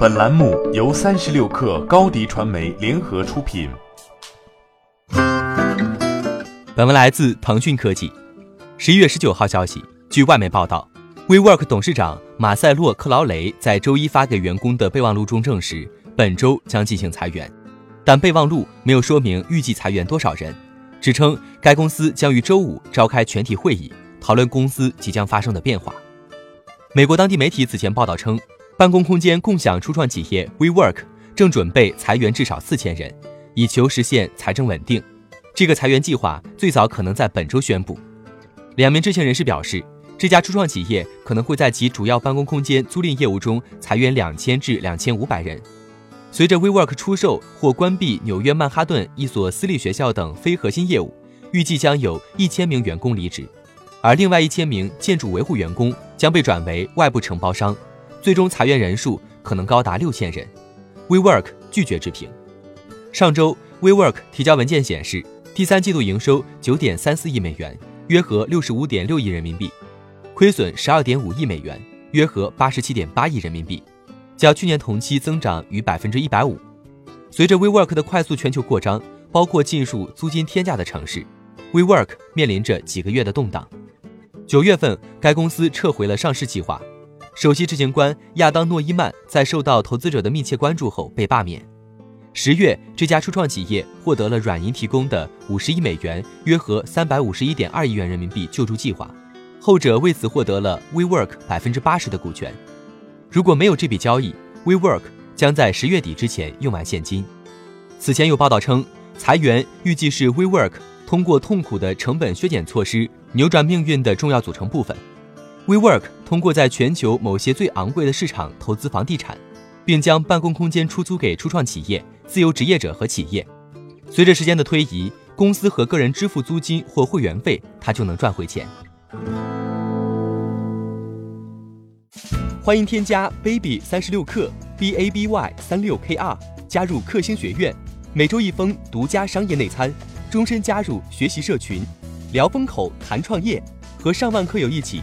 本栏目由三十六氪高低传媒联合出品。本文来自腾讯科技。十一月十九号消息，据外媒报道，WeWork 董事长马塞洛·克劳雷在周一发给员工的备忘录中证实，本周将进行裁员，但备忘录没有说明预计裁员多少人，只称该公司将于周五召开全体会议，讨论公司即将发生的变化。美国当地媒体此前报道称。办公空间共享初创企业 WeWork 正准备裁员至少四千人，以求实现财政稳定。这个裁员计划最早可能在本周宣布。两名知情人士表示，这家初创企业可能会在其主要办公空间租赁业务中裁员两千至两千五百人。随着 WeWork 出售或关闭纽约曼哈顿一所私立学校等非核心业务，预计将有一千名员工离职，而另外一千名建筑维护员工将被转为外部承包商。最终裁员人数可能高达六千人。WeWork 拒绝置评。上周，WeWork 提交文件显示，第三季度营收九点三四亿美元，约合六十五点六亿人民币，亏损十二点五亿美元，约合八十七点八亿人民币，较去年同期增长逾百分之一百五。随着 WeWork 的快速全球扩张，包括进入租金天价的城市，WeWork 面临着几个月的动荡。九月份，该公司撤回了上市计划。首席执行官亚当诺伊曼在受到投资者的密切关注后被罢免。十月，这家初创企业获得了软银提供的五十亿美元（约合三百五十一点二亿元人民币）救助计划，后者为此获得了 WeWork 百分之八十的股权。如果没有这笔交易，WeWork 将在十月底之前用完现金。此前有报道称，裁员预计是 WeWork 通过痛苦的成本削减措施扭转命运的重要组成部分。WeWork 通过在全球某些最昂贵的市场投资房地产，并将办公空间出租给初创企业、自由职业者和企业。随着时间的推移，公司和个人支付租金或会员费，他就能赚回钱。欢迎添加 baby 三十六克 b a b y 三六 k r 加入克星学院，每周一封独家商业内参，终身加入学习社群，聊风口谈创业，和上万课友一起。